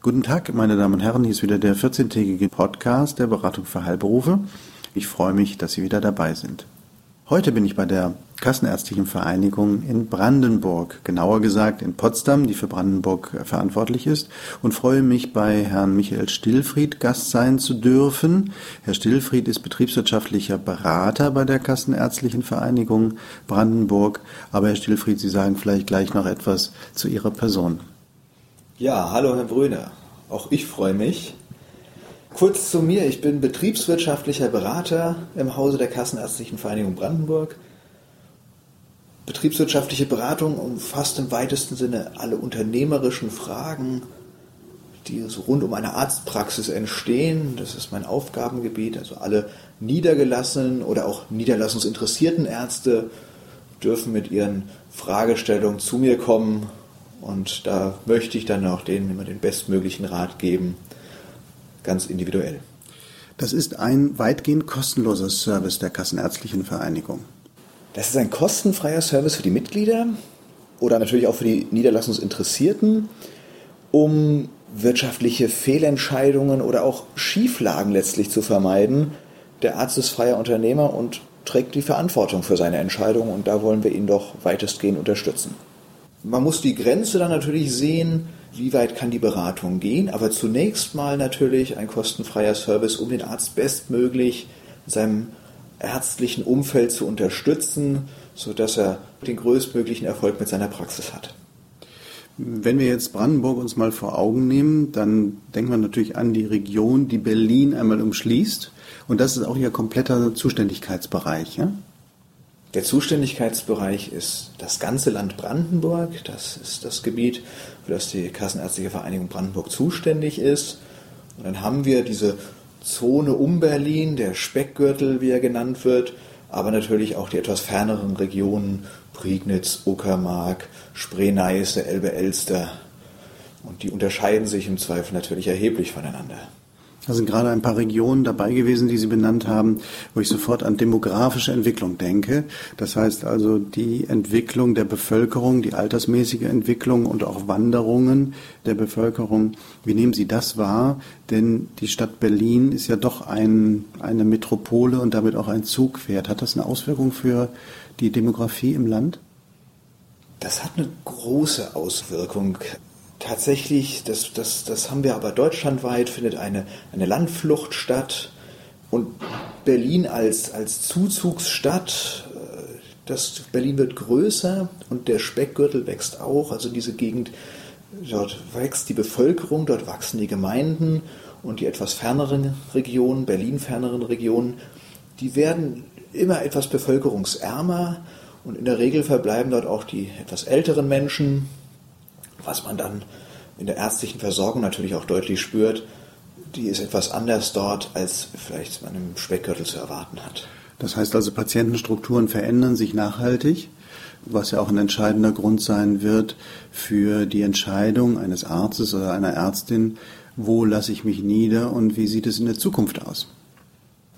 Guten Tag, meine Damen und Herren, hier ist wieder der 14-tägige Podcast der Beratung für Heilberufe. Ich freue mich, dass Sie wieder dabei sind. Heute bin ich bei der Kassenärztlichen Vereinigung in Brandenburg, genauer gesagt in Potsdam, die für Brandenburg verantwortlich ist, und freue mich bei Herrn Michael Stillfried Gast sein zu dürfen. Herr Stillfried ist betriebswirtschaftlicher Berater bei der Kassenärztlichen Vereinigung Brandenburg. Aber Herr Stillfried, Sie sagen vielleicht gleich noch etwas zu Ihrer Person. Ja, hallo Herr Brüne. Auch ich freue mich. Kurz zu mir, ich bin betriebswirtschaftlicher Berater im Hause der Kassenärztlichen Vereinigung Brandenburg. Betriebswirtschaftliche Beratung umfasst im weitesten Sinne alle unternehmerischen Fragen, die so rund um eine Arztpraxis entstehen. Das ist mein Aufgabengebiet. Also alle niedergelassenen oder auch niederlassungsinteressierten Ärzte dürfen mit ihren Fragestellungen zu mir kommen und da möchte ich dann auch denen immer den bestmöglichen Rat geben, ganz individuell. Das ist ein weitgehend kostenloser Service der Kassenärztlichen Vereinigung. Das ist ein kostenfreier Service für die Mitglieder oder natürlich auch für die Niederlassungsinteressierten, um wirtschaftliche Fehlentscheidungen oder auch Schieflagen letztlich zu vermeiden. Der Arzt ist freier Unternehmer und trägt die Verantwortung für seine Entscheidungen und da wollen wir ihn doch weitestgehend unterstützen. Man muss die Grenze dann natürlich sehen, wie weit kann die Beratung gehen, aber zunächst mal natürlich ein kostenfreier Service, um den Arzt bestmöglich in seinem ärztlichen Umfeld zu unterstützen, sodass er den größtmöglichen Erfolg mit seiner Praxis hat. Wenn wir jetzt Brandenburg uns mal vor Augen nehmen, dann denkt man natürlich an die Region, die Berlin einmal umschließt. Und das ist auch Ihr kompletter Zuständigkeitsbereich. Ja? Der Zuständigkeitsbereich ist das ganze Land Brandenburg. Das ist das Gebiet, für das die Kassenärztliche Vereinigung Brandenburg zuständig ist. Und dann haben wir diese Zone um Berlin, der Speckgürtel, wie er genannt wird, aber natürlich auch die etwas ferneren Regionen, Prignitz, Uckermark, Spree-Neiße, Elbe-Elster. Und die unterscheiden sich im Zweifel natürlich erheblich voneinander. Da sind gerade ein paar Regionen dabei gewesen, die Sie benannt haben, wo ich sofort an demografische Entwicklung denke. Das heißt also die Entwicklung der Bevölkerung, die altersmäßige Entwicklung und auch Wanderungen der Bevölkerung. Wie nehmen Sie das wahr? Denn die Stadt Berlin ist ja doch ein, eine Metropole und damit auch ein Zugpferd. Hat das eine Auswirkung für die Demografie im Land? Das hat eine große Auswirkung tatsächlich, das, das, das haben wir aber deutschlandweit, findet eine, eine Landflucht statt. Und Berlin als, als Zuzugsstadt, äh, das, Berlin wird größer und der Speckgürtel wächst auch. Also diese Gegend, dort wächst die Bevölkerung, dort wachsen die Gemeinden und die etwas ferneren Regionen, Berlin ferneren Regionen, die werden immer etwas bevölkerungsärmer und in der Regel verbleiben dort auch die etwas älteren Menschen, was man dann in der ärztlichen Versorgung natürlich auch deutlich spürt, die ist etwas anders dort, als vielleicht man im Speckgürtel zu erwarten hat. Das heißt also, Patientenstrukturen verändern sich nachhaltig, was ja auch ein entscheidender Grund sein wird für die Entscheidung eines Arztes oder einer Ärztin, wo lasse ich mich nieder und wie sieht es in der Zukunft aus?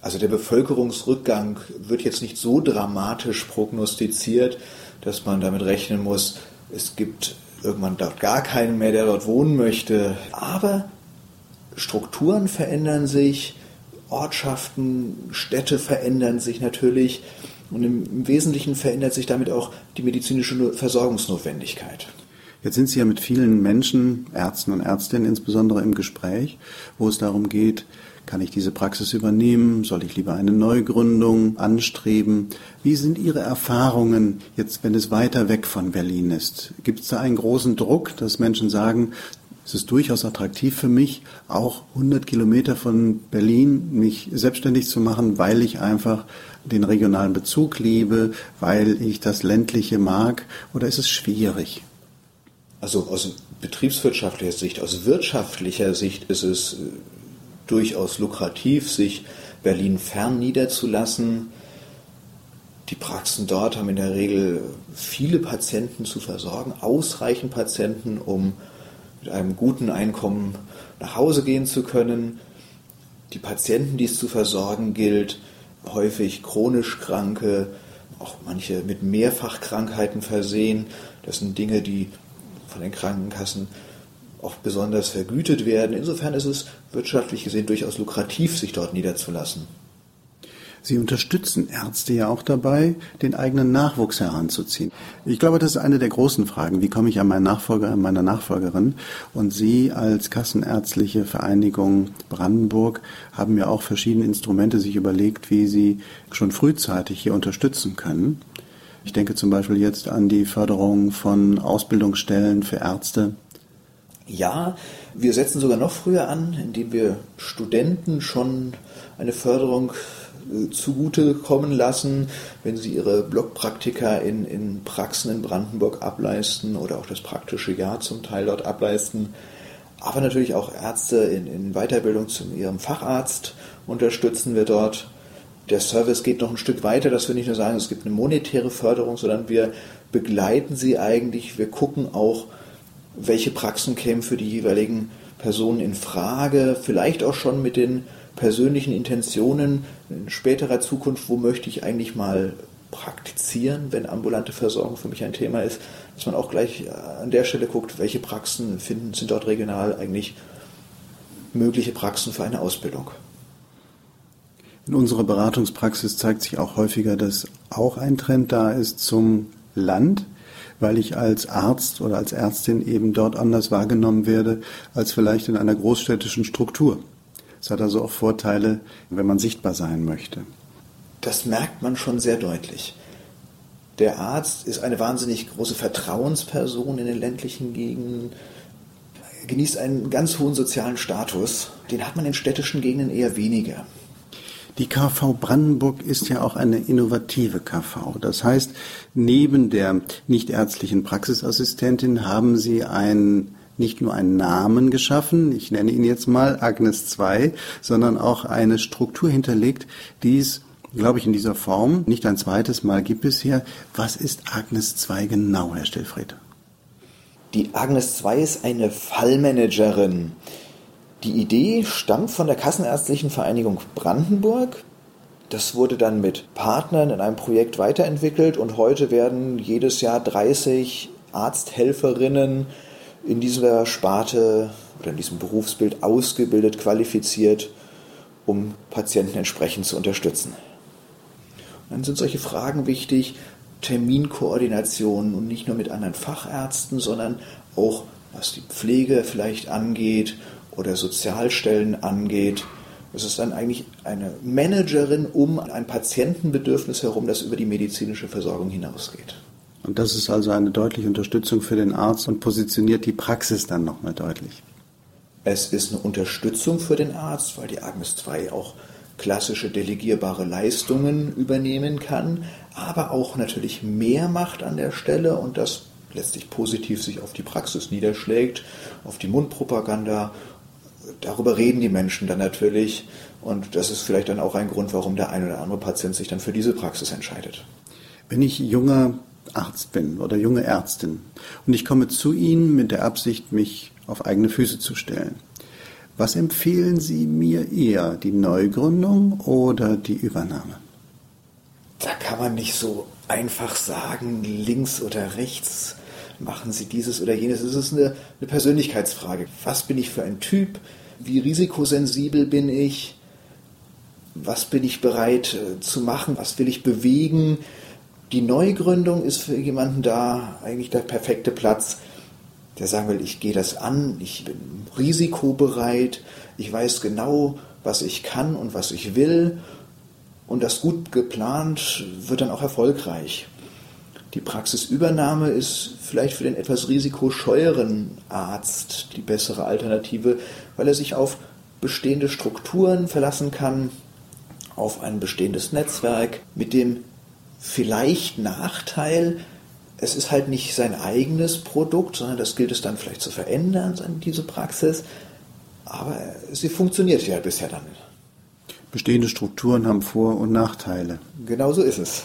Also der Bevölkerungsrückgang wird jetzt nicht so dramatisch prognostiziert, dass man damit rechnen muss, es gibt irgendwann dort gar keinen mehr, der dort wohnen möchte. Aber Strukturen verändern sich, Ortschaften, Städte verändern sich natürlich und im, Wesentlichen verändert sich damit auch die medizinische Versorgungsnotwendigkeit. Jetzt sind Sie ja mit vielen Menschen, Ärzten und Ärztinnen insbesondere im Gespräch, wo es darum geht, kann ich diese Praxis übernehmen? Soll ich lieber eine Neugründung anstreben? Wie sind Ihre Erfahrungen jetzt, wenn es weiter weg von Berlin ist? Gibt es da einen großen Druck, dass Menschen sagen, es ist durchaus attraktiv für mich, auch 100 Kilometer von Berlin mich selbstständig zu machen, weil ich einfach den regionalen Bezug liebe, weil ich das ländliche mag? Oder ist es schwierig? Also aus betriebswirtschaftlicher Sicht, aus wirtschaftlicher Sicht ist es äh, durchaus lukrativ, sich Berlin fern niederzulassen. Die Praxen dort haben in der Regel viele Patienten zu versorgen, ausreichend Patienten, um mit einem guten Einkommen nach Hause gehen zu können. Die Patienten, die es zu versorgen gilt, häufig chronisch Kranke, auch manche mit Mehrfachkrankheiten versehen. Das sind Dinge, die von den Krankenkassen auch besonders vergütet werden. Insofern ist es wirtschaftlich gesehen durchaus lukrativ, sich dort niederzulassen. Sie unterstützen Ärzte ja auch dabei, den eigenen Nachwuchs heranzuziehen. Ich glaube, das ist eine der großen Fragen. Wie komme ich an meinen Nachfolger, an meine Nachfolgerin? Und Sie als Kassenärztliche Vereinigung Brandenburg haben ja auch verschiedene Instrumente sich überlegt, wie Sie schon frühzeitig hier unterstützen können. Ich denke zum Beispiel jetzt an die Förderung von Ausbildungsstellen für Ärzte. Ja, wir setzen sogar noch früher an, indem wir Studenten schon eine Förderung äh, zugute kommen lassen, wenn sie ihre Blockpraktika in, in Praxen in Brandenburg ableisten oder auch das praktische Jahr zum Teil dort ableisten. Aber natürlich auch Ärzte in, in Weiterbildung zu ihrem Facharzt unterstützen wir dort. Der Service geht noch ein Stück weiter, dass wir nicht nur sagen, es gibt eine monetäre Förderung, sondern wir begleiten sie eigentlich. Wir gucken auch, welche Praxen kämen für die jeweiligen Personen in Frage, vielleicht auch schon mit den persönlichen Intentionen in späterer Zukunft, wo möchte ich eigentlich mal praktizieren, wenn ambulante Versorgung für mich ein Thema ist, dass man auch gleich äh, an der Stelle guckt, welche Praxen finden, sind dort regional eigentlich mögliche Praxen für eine Ausbildung. In unserer Beratungspraxis zeigt sich auch häufiger, dass auch ein Trend da ist zum Land, weil ich als Arzt oder als Ärztin eben dort anders wahrgenommen werde als vielleicht in einer großstädtischen Struktur. Es hat also auch Vorteile, wenn man sichtbar sein möchte. Das merkt man schon sehr deutlich. Der Arzt ist eine wahnsinnig große Vertrauensperson in den ländlichen Gegenden, genießt einen ganz hohen sozialen Status. Den hat man in städtischen Gegenden eher weniger. Die KV Brandenburg ist ja auch eine innovative KV. Das heißt, neben der nichtärztlichen Praxisassistentin haben Sie ein nicht nur einen Namen geschaffen, ich nenne ihn jetzt mal Agnes 2, sondern auch eine Struktur hinterlegt, die es, glaube ich, in dieser Form nicht ein zweites Mal gibt bisher. Was ist Agnes 2 genau, Herr Stillfried? Die Agnes 2 ist eine Fallmanagerin. Die Idee stammt von der Kassenärztlichen Vereinigung Brandenburg. Das wurde dann mit Partnern in einem Projekt weiterentwickelt und heute werden jedes Jahr 30 Arzthelferinnen in dieser Sparte oder in diesem Berufsbild ausgebildet, qualifiziert, um Patienten entsprechend zu unterstützen. Und dann sind solche Fragen wichtig, Terminkoordination und nicht nur mit anderen Fachärzten, sondern auch was die Pflege vielleicht angeht oder Sozialstellen angeht. Es ist dann eigentlich eine Managerin um ein Patientenbedürfnis herum, das über die medizinische Versorgung hinausgeht. Und das ist also eine deutliche Unterstützung für den Arzt und positioniert die Praxis dann nochmal deutlich. Es ist eine Unterstützung für den Arzt, weil die Agnes 2 auch klassische delegierbare Leistungen übernehmen kann, aber auch natürlich mehr macht an der Stelle und das letztlich positiv sich auf die Praxis niederschlägt, auf die Mundpropaganda. Darüber reden die Menschen dann natürlich und das ist vielleicht dann auch ein Grund, warum der ein oder andere Patient sich dann für diese Praxis entscheidet. Wenn ich junger Arzt bin oder junge Ärztin und ich komme zu Ihnen mit der Absicht, mich auf eigene Füße zu stellen. Was empfehlen Sie mir eher, die Neugründung oder die Übernahme? Da kann man nicht so einfach sagen, links oder rechts machen Sie dieses oder jenes. Es ist eine, eine Persönlichkeitsfrage. Was bin ich für ein Typ? Wie risikosensibel bin ich? Was bin ich bereit äh, zu machen? Was will ich bewegen? Die Neugründung ist für jemanden da eigentlich der perfekte Platz, der sagen will, ich gehe das an, ich bin risikobereit, ich weiß genau, was ich kann und was ich will und das gut geplant wird dann auch erfolgreich. Die Praxisübernahme ist vielleicht für den etwas risikoscheueren Arzt die bessere Alternative, weil er sich auf bestehende Strukturen verlassen kann, auf ein bestehendes Netzwerk, mit dem vielleicht Nachteil, es ist halt nicht sein eigenes Produkt, sondern das gilt es dann vielleicht zu verändern, diese Praxis. Aber sie funktioniert ja bisher dann. Bestehende Strukturen haben Vor- und Nachteile. Genau so ist es.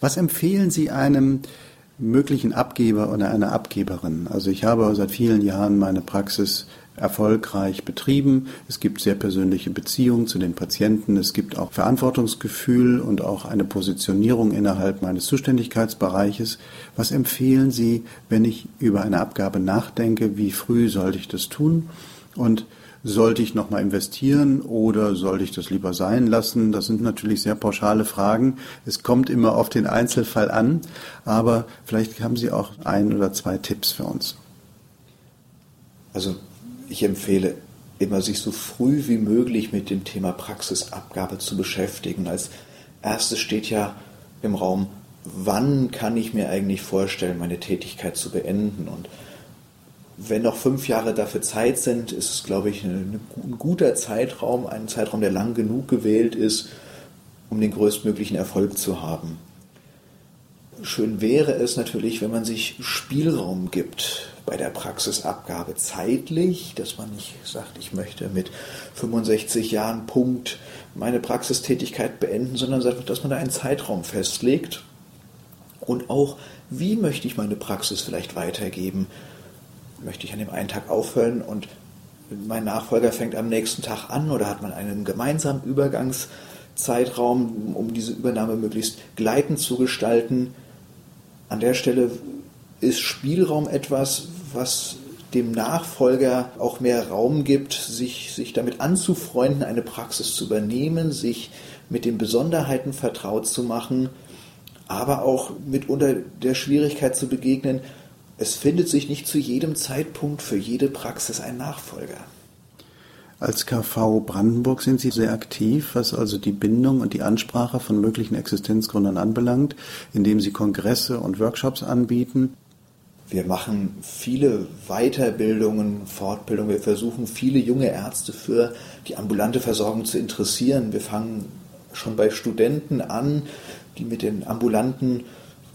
Was empfehlen Sie einem möglichen Abgeber oder einer Abgeberin? Also ich habe seit vielen Jahren meine Praxis erfolgreich betrieben. Es gibt sehr persönliche Beziehungen zu den Patienten. Es gibt auch Verantwortungsgefühl und auch eine Positionierung innerhalb meines Zuständigkeitsbereiches. Was empfehlen Sie, wenn ich über eine Abgabe nachdenke? Wie früh sollte ich das tun? Und sollte ich nochmal investieren oder sollte ich das lieber sein lassen? Das sind natürlich sehr pauschale Fragen. Es kommt immer auf den Einzelfall an, aber vielleicht haben Sie auch ein oder zwei Tipps für uns. Also ich empfehle immer, sich so früh wie möglich mit dem Thema Praxisabgabe zu beschäftigen. Als erstes steht ja im Raum, wann kann ich mir eigentlich vorstellen, meine Tätigkeit zu beenden? Und wenn noch fünf Jahre dafür Zeit sind, ist es, glaube ich, ein, ein guter Zeitraum, ein Zeitraum, der lang genug gewählt ist, um den größtmöglichen Erfolg zu haben. Schön wäre es natürlich, wenn man sich Spielraum gibt bei der Praxisabgabe zeitlich, dass man nicht sagt, ich möchte mit 65 Jahren Punkt meine Praxistätigkeit beenden, sondern dass man da einen Zeitraum festlegt und auch, wie möchte ich meine Praxis vielleicht weitergeben. Möchte ich an dem einen Tag aufhören und mein Nachfolger fängt am nächsten Tag an oder hat man einen gemeinsamen Übergangszeitraum, um diese Übernahme möglichst gleitend zu gestalten? An der Stelle ist Spielraum etwas, was dem Nachfolger auch mehr Raum gibt, sich, sich damit anzufreunden, eine Praxis zu übernehmen, sich mit den Besonderheiten vertraut zu machen, aber auch mitunter der Schwierigkeit zu begegnen, es findet sich nicht zu jedem Zeitpunkt für jede Praxis ein Nachfolger. Als KV Brandenburg sind Sie sehr aktiv, was also die Bindung und die Ansprache von möglichen Existenzgründern anbelangt, indem Sie Kongresse und Workshops anbieten. Wir machen viele Weiterbildungen, Fortbildungen. Wir versuchen, viele junge Ärzte für die ambulante Versorgung zu interessieren. Wir fangen schon bei Studenten an, die mit den ambulanten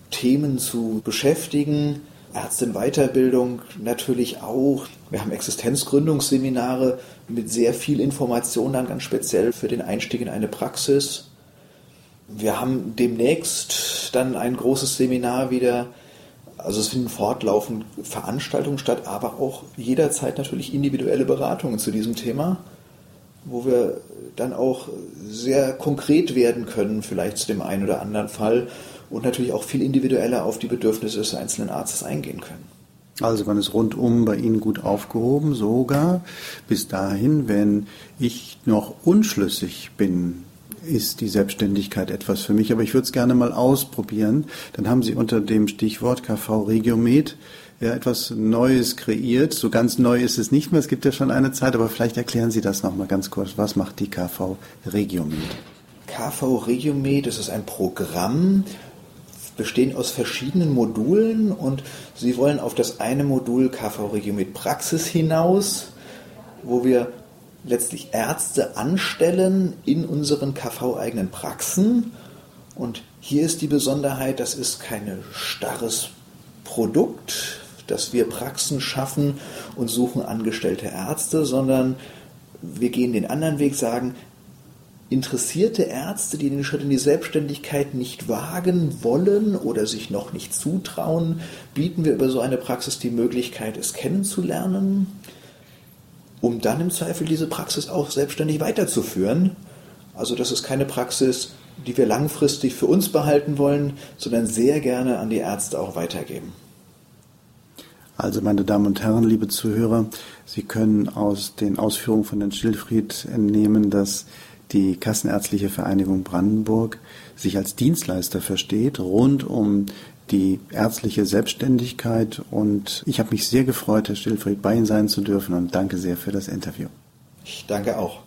Themen zu beschäftigen. Ärztin-Weiterbildung natürlich auch. Wir haben Existenzgründungsseminare mit sehr viel Information dann ganz speziell für den Einstieg in eine Praxis. Wir haben demnächst dann ein großes Seminar wieder. Also es finden fortlaufend Veranstaltungen statt, aber auch jederzeit natürlich individuelle Beratungen zu diesem Thema, wo wir dann auch sehr konkret werden können, vielleicht zu dem einen oder anderen Fall und natürlich auch viel individueller auf die Bedürfnisse des einzelnen Arztes eingehen können. Also man ist rundum bei Ihnen gut aufgehoben, sogar bis dahin, wenn ich noch unschlüssig bin, ist die Selbstständigkeit etwas für mich, aber ich würde es gerne mal ausprobieren. Dann haben Sie unter dem Stichwort KV Regiomed ja etwas Neues kreiert. So ganz neu ist es nicht mehr, es gibt ja schon eine Zeit, aber vielleicht erklären Sie das nochmal ganz kurz. Was macht die KV Regiomed? KV Regiomed, das ist ein Programm, bestehen aus verschiedenen Modulen und Sie wollen auf das eine Modul KV Regiomed Praxis hinaus, wo wir letztlich Ärzte anstellen in unseren KV-eigenen Praxen. Und hier ist die Besonderheit, das ist kein starres Produkt, dass wir Praxen schaffen und suchen angestellte Ärzte, sondern wir gehen den anderen Weg, sagen, interessierte Ärzte, die den Schritt in die Selbstständigkeit nicht wagen wollen oder sich noch nicht zutrauen, bieten wir über so eine Praxis die Möglichkeit, es kennenzulernen, um dann im Zweifel diese Praxis auch selbstständig weiterzuführen. Also das ist keine Praxis, die wir langfristig für uns behalten wollen, sondern sehr gerne an die Ärzte auch weitergeben. Also meine Damen und Herren, liebe Zuhörer, Sie können aus den Ausführungen von Herrn Schildfried entnehmen, dass die Kassenärztliche Vereinigung Brandenburg sich als Dienstleister versteht rund um die ärztliche Selbstständigkeit. Und ich habe mich sehr gefreut, Herr Stillfried, bei Ihnen sein zu dürfen und danke sehr für das Interview. Ich danke auch.